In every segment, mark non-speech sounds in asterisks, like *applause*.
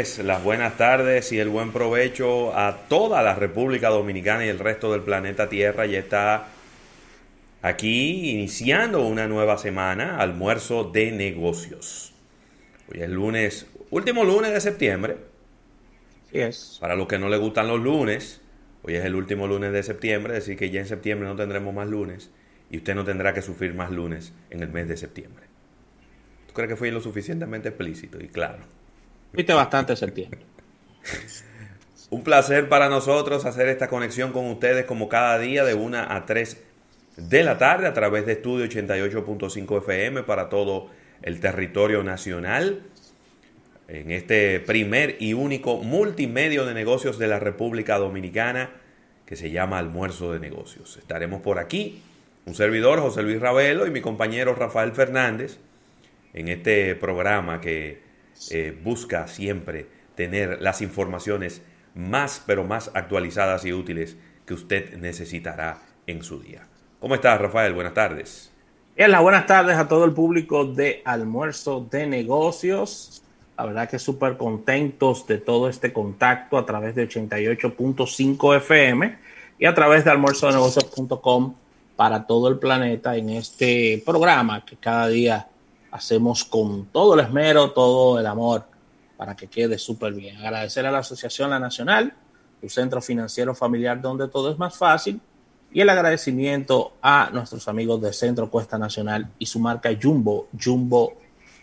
Tardes, las buenas tardes y el buen provecho a toda la República Dominicana y el resto del planeta Tierra. Ya está aquí iniciando una nueva semana, almuerzo de negocios. Hoy es lunes, último lunes de septiembre. es. Para los que no les gustan los lunes, hoy es el último lunes de septiembre, es decir que ya en septiembre no tendremos más lunes y usted no tendrá que sufrir más lunes en el mes de septiembre. ¿Tú crees que fui lo suficientemente explícito y claro? Viste bastante septiembre. *laughs* Un placer para nosotros hacer esta conexión con ustedes como cada día de 1 a 3 de la tarde a través de Estudio 88.5 FM para todo el territorio nacional. En este primer y único multimedio de negocios de la República Dominicana que se llama Almuerzo de Negocios. Estaremos por aquí, un servidor José Luis Ravelo y mi compañero Rafael Fernández en este programa que eh, busca siempre tener las informaciones más, pero más actualizadas y útiles que usted necesitará en su día. ¿Cómo estás, Rafael? Buenas tardes. Bien, las buenas tardes a todo el público de Almuerzo de Negocios. La verdad que súper contentos de todo este contacto a través de 88.5 FM y a través de almuerzodenegocios.com para todo el planeta en este programa que cada día hacemos con todo el esmero, todo el amor para que quede súper bien. Agradecer a la Asociación La Nacional, tu centro financiero familiar donde todo es más fácil, y el agradecimiento a nuestros amigos de Centro Cuesta Nacional y su marca Jumbo, Jumbo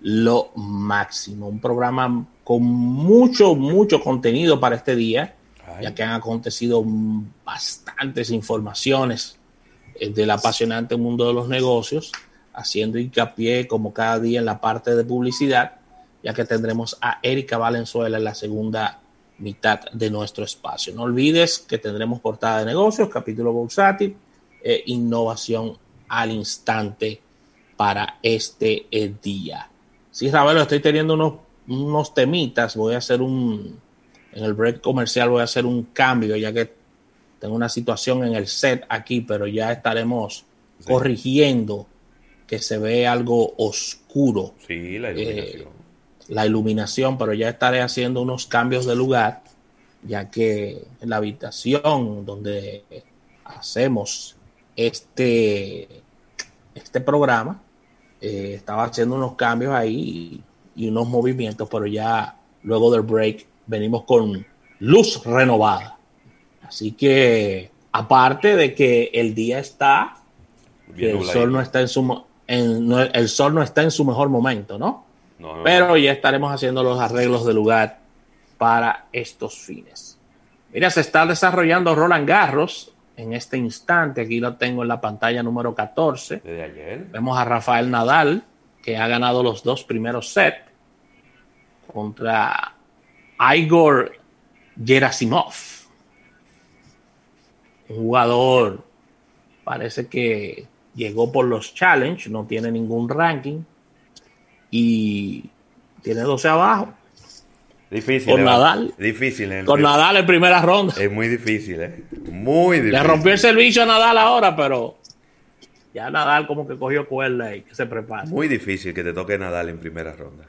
Lo Máximo. Un programa con mucho, mucho contenido para este día, ya que han acontecido bastantes informaciones eh, del apasionante mundo de los negocios haciendo hincapié como cada día en la parte de publicidad, ya que tendremos a Erika Valenzuela en la segunda mitad de nuestro espacio. No olvides que tendremos portada de negocios, capítulo bursátil e innovación al instante para este eh, día. Sí, Ravelo, estoy teniendo unos, unos temitas. Voy a hacer un, en el break comercial voy a hacer un cambio, ya que tengo una situación en el set aquí, pero ya estaremos corrigiendo que se ve algo oscuro. Sí, la iluminación. Eh, la iluminación, pero ya estaré haciendo unos cambios de lugar, ya que en la habitación donde hacemos este, este programa, eh, estaba haciendo unos cambios ahí y, y unos movimientos, pero ya luego del break venimos con luz renovada. Así que, aparte de que el día está, que el sol no está en su el sol no está en su mejor momento, ¿no? Pero ya estaremos haciendo los arreglos de lugar para estos fines. Mira, se está desarrollando Roland Garros en este instante. Aquí lo tengo en la pantalla número 14. Desde ayer. Vemos a Rafael Nadal, que ha ganado los dos primeros sets contra Igor Gerasimov. Un jugador, parece que llegó por los challenge, no tiene ningún ranking y tiene 12 abajo. Difícil. Con Nadal. Difícil. Con Nadal en primera ronda. Es muy difícil, ¿eh? Muy difícil. Le rompió el servicio a Nadal ahora, pero ya Nadal como que cogió cuerda y que se prepara. Muy difícil que te toque Nadal en primera ronda.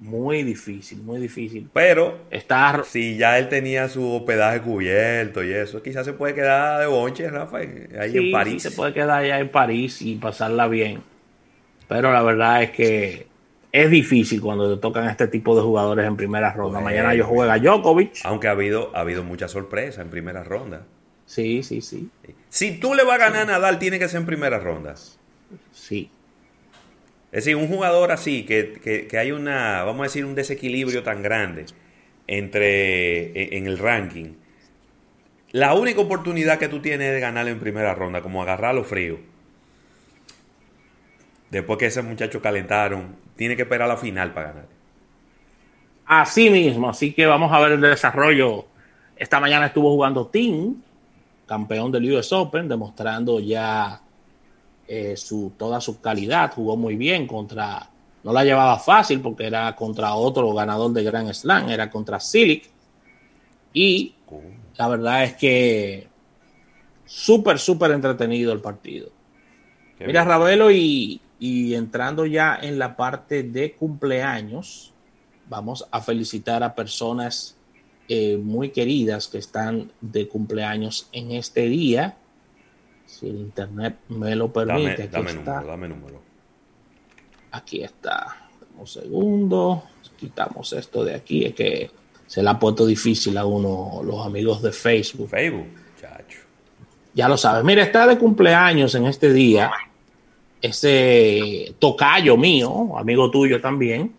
Muy difícil, muy difícil. Pero Está, si ya él tenía su hospedaje cubierto y eso, quizás se puede quedar de bonche, Rafa, ahí sí, en París. sí se puede quedar allá en París y pasarla bien. Pero la verdad es que es difícil cuando te tocan este tipo de jugadores en primera ronda. Mañana yo juega Djokovic. Aunque ha habido, ha habido mucha sorpresa en primera ronda. Sí, sí, sí. Si tú le vas a ganar a Nadal, tiene que ser en primera ronda. Sí. Es decir, un jugador así, que, que, que hay una, vamos a decir, un desequilibrio tan grande entre en, en el ranking. La única oportunidad que tú tienes de ganarle en primera ronda, como agarrarlo frío. Después que ese muchacho calentaron, tiene que esperar la final para ganar. Así mismo, así que vamos a ver el desarrollo. Esta mañana estuvo jugando Tim, campeón del US Open, demostrando ya eh, su, toda su calidad. Jugó muy bien contra, no la llevaba fácil porque era contra otro ganador de Grand Slam, era contra Silic. Y la verdad es que súper, súper entretenido el partido. Qué Mira, bien. Ravelo, y, y entrando ya en la parte de cumpleaños, vamos a felicitar a personas eh, muy queridas que están de cumpleaños en este día. Si el internet me lo Dame, permite, aquí dame está. número, dame número. Aquí está. Dame Un segundo. Quitamos esto de aquí. Es que se le ha puesto difícil a uno los amigos de Facebook. Facebook, chacho. Ya lo sabes. Mira, está de cumpleaños en este día. Ese tocayo mío, amigo tuyo también,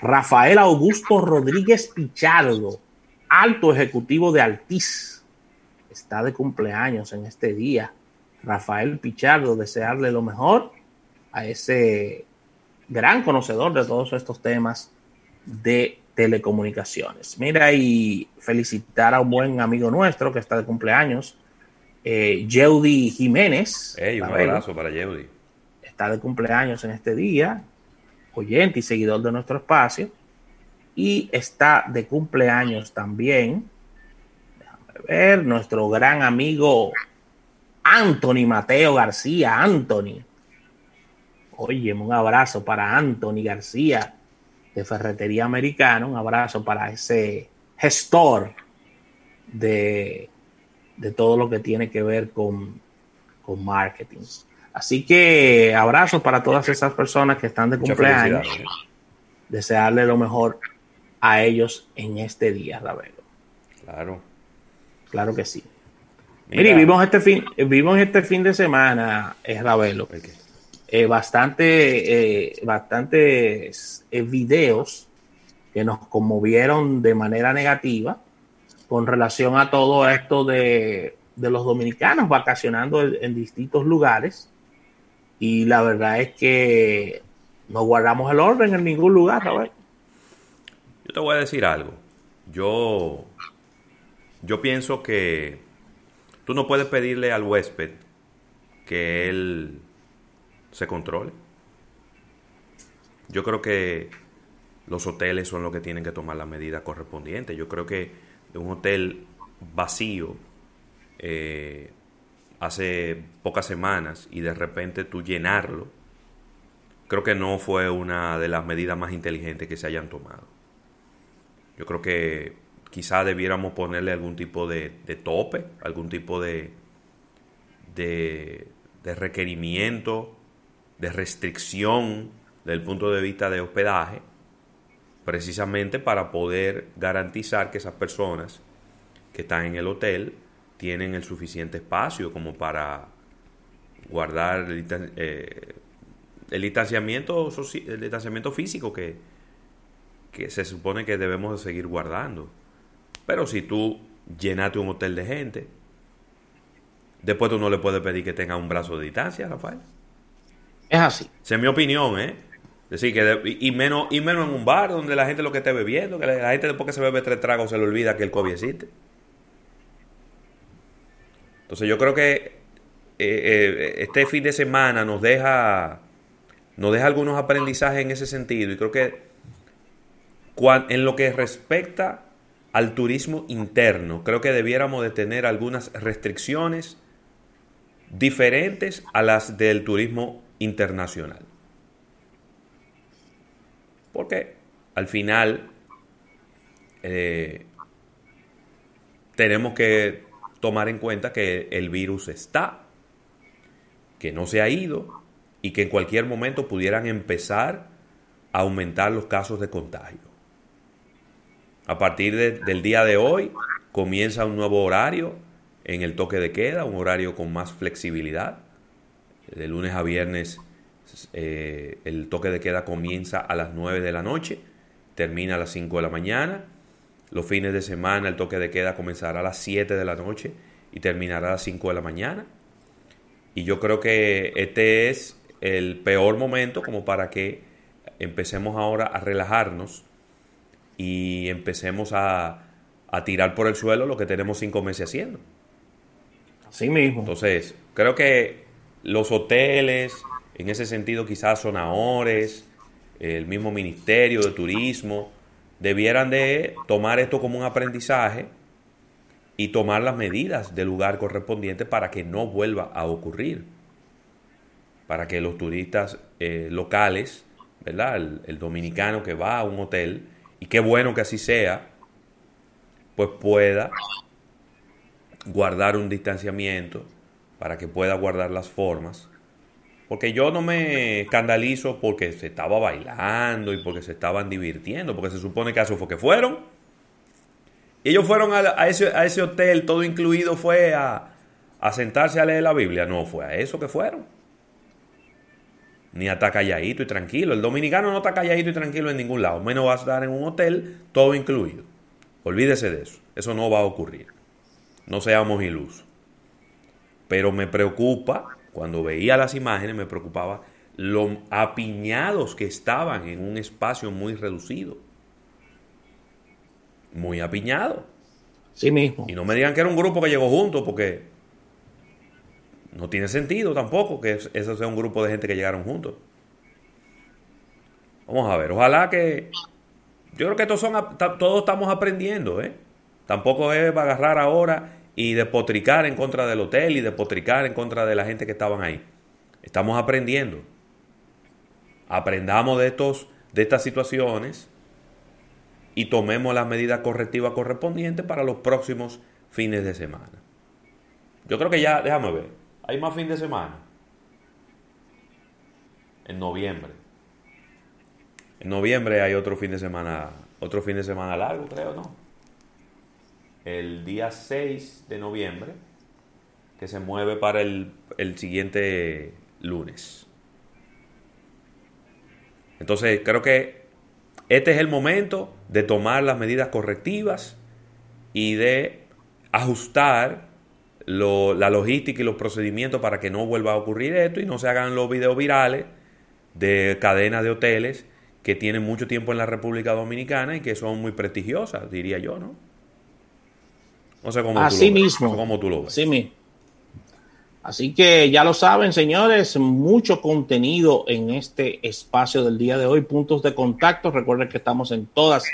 Rafael Augusto Rodríguez Pichardo, alto ejecutivo de Altiz. Está de cumpleaños en este día. Rafael Pichardo, desearle lo mejor a ese gran conocedor de todos estos temas de telecomunicaciones. Mira, y felicitar a un buen amigo nuestro que está de cumpleaños, eh, Yeudi Jiménez. Un abrazo para Yeudi. Está de cumpleaños en este día, oyente y seguidor de nuestro espacio. Y está de cumpleaños también, déjame ver, nuestro gran amigo Anthony Mateo García. Anthony. Oye, un abrazo para Anthony García de Ferretería Americana. Un abrazo para ese gestor de, de todo lo que tiene que ver con, con marketing. Así que abrazos para todas esas personas que están de Muchas cumpleaños. Desearle lo mejor a ellos en este día, Ravelo. Claro. Claro que sí. Mira, vimos este fin, vimos este fin de semana, eh, Ravelo, eh, bastante, eh, bastantes eh, videos que nos conmovieron de manera negativa con relación a todo esto de, de los dominicanos vacacionando en, en distintos lugares. Y la verdad es que no guardamos el orden en ningún lugar, Ravelo. Yo te voy a decir algo. Yo, yo pienso que tú no puedes pedirle al huésped que él se controle. Yo creo que los hoteles son los que tienen que tomar las medidas correspondientes. Yo creo que un hotel vacío eh, hace pocas semanas y de repente tú llenarlo, creo que no fue una de las medidas más inteligentes que se hayan tomado. Yo creo que quizá debiéramos ponerle algún tipo de, de tope, algún tipo de, de, requerimiento, de restricción desde el punto de vista de hospedaje, precisamente para poder garantizar que esas personas que están en el hotel tienen el suficiente espacio como para guardar el, eh, el distanciamiento, el distanciamiento físico que, que se supone que debemos de seguir guardando. Pero si tú llenaste un hotel de gente, después tú no le puedes pedir que tenga un brazo de distancia, Rafael. Es así. Esa es mi opinión, ¿eh? Es decir, que de- y, y menos, y menos en un bar donde la gente lo que esté bebiendo, que la, la gente después que se bebe tres tragos se le olvida que el COVID existe. Entonces yo creo que eh, eh, este fin de semana nos deja, nos deja algunos aprendizajes en ese sentido y creo que cuan- en lo que respecta al turismo interno, creo que debiéramos de tener algunas restricciones diferentes a las del turismo internacional. Porque al final eh, tenemos que tomar en cuenta que el virus está, que no se ha ido y que en cualquier momento pudieran empezar a aumentar los casos de contagio. A partir del día de hoy comienza un nuevo horario en el toque de queda, un horario con más flexibilidad. De lunes a viernes eh, el toque de queda comienza a las 9 de la noche, termina a las 5 de la mañana. Los fines de semana el toque de queda comenzará a las 7 de la noche y terminará a las 5 de la mañana. Y yo creo que este es el peor momento como para que empecemos ahora a relajarnos y empecemos a, a tirar por el suelo lo que tenemos cinco meses haciendo. Así mismo. Entonces, creo que los hoteles, en ese sentido quizás sonadores, el mismo Ministerio de Turismo, debieran de tomar esto como un aprendizaje y tomar las medidas del lugar correspondiente para que no vuelva a ocurrir. Para que los turistas eh, locales, ¿verdad? el dominicano que va a un hotel, y qué bueno que así sea, pues pueda guardar un distanciamiento para que pueda guardar las formas. Porque yo no me escandalizo porque se estaba bailando y porque se estaban divirtiendo, porque se supone que eso fue que fueron. ellos fueron a, ese, hotel, todo incluido, fue a, a sentarse a leer la Biblia. No, fue a eso que fueron. Ni a estar calladito y tranquilo. El dominicano no está calladito y tranquilo en ningún lado. Menos va a estar en un hotel, todo incluido. Olvídese de eso. Eso no va a ocurrir. No seamos ilusos. Pero me preocupa, cuando veía las imágenes, me preocupaba lo apiñados que estaban en un espacio muy reducido. Muy apiñado. Sí mismo. Y no me digan que era un grupo que llegó junto, porque no tiene sentido tampoco que eso sea un grupo de gente que llegaron juntos. Vamos a ver, ojalá que... Yo creo que todos, son, todos estamos aprendiendo, ¿eh? Tampoco es agarrar ahora y despotricar en contra del hotel y despotricar en contra de la gente que estaban ahí. Estamos aprendiendo. Aprendamos de, estos, de estas situaciones y tomemos las medidas correctivas correspondientes para los próximos fines de semana. Yo creo que ya, déjame ver, hay más fin de semana. En noviembre. En noviembre hay otro fin de semana, otro fin de semana largo, creo, ¿no? el día 6 de noviembre, que se mueve para el, siguiente lunes. Entonces, creo que este es el momento de tomar las medidas correctivas y de ajustar la logística y los procedimientos para que no vuelva a ocurrir esto y no se hagan los videos virales de cadenas de hoteles que tienen mucho tiempo en la República Dominicana y que son muy prestigiosas, diría yo, ¿no? No sé cómo Así mismo. cómo tú lo ves. Así mismo. Así que ya lo saben, señores, mucho contenido en este espacio del día de hoy. Puntos de contacto. Recuerden que estamos en todas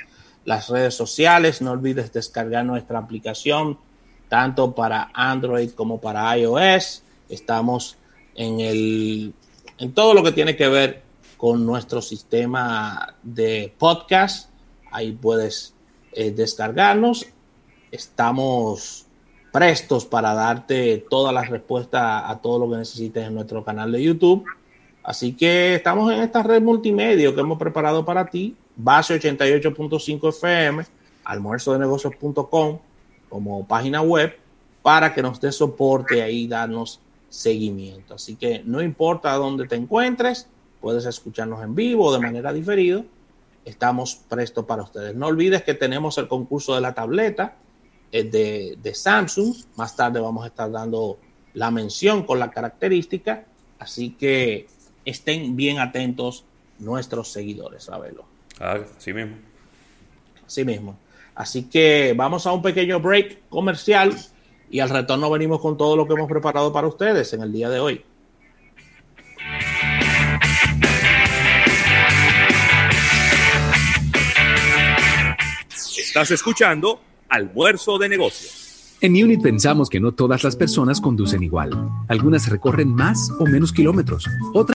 las redes sociales. No olvides descargar nuestra aplicación, tanto para Android como para iOS. Estamos en el en todo lo que tiene que ver con nuestro sistema de podcast. Ahí puedes eh, descargarnos estamos prestos para darte todas las respuestas a todo lo que necesites en nuestro canal de YouTube. Así que estamos en esta red multimedia que hemos preparado para ti, base 88.5 FM, almuerzodenegocios.com como página web para que nos dé soporte ahí, darnos seguimiento. Así que no importa dónde te encuentres, puedes escucharnos en vivo o de manera diferida. Estamos prestos para ustedes. No olvides que tenemos el concurso de la tableta de, de Samsung. Más tarde vamos a estar dando la mención con la característica. Así que estén bien atentos nuestros seguidores, a verlo. Ah, así mismo. Así mismo. Así que vamos a un pequeño break comercial y al retorno venimos con todo lo que hemos preparado para ustedes en el día de hoy. Estás escuchando Almuerzo de negocios. En Unit pensamos que no todas las personas conducen igual. Algunas recorren más o menos kilómetros, otras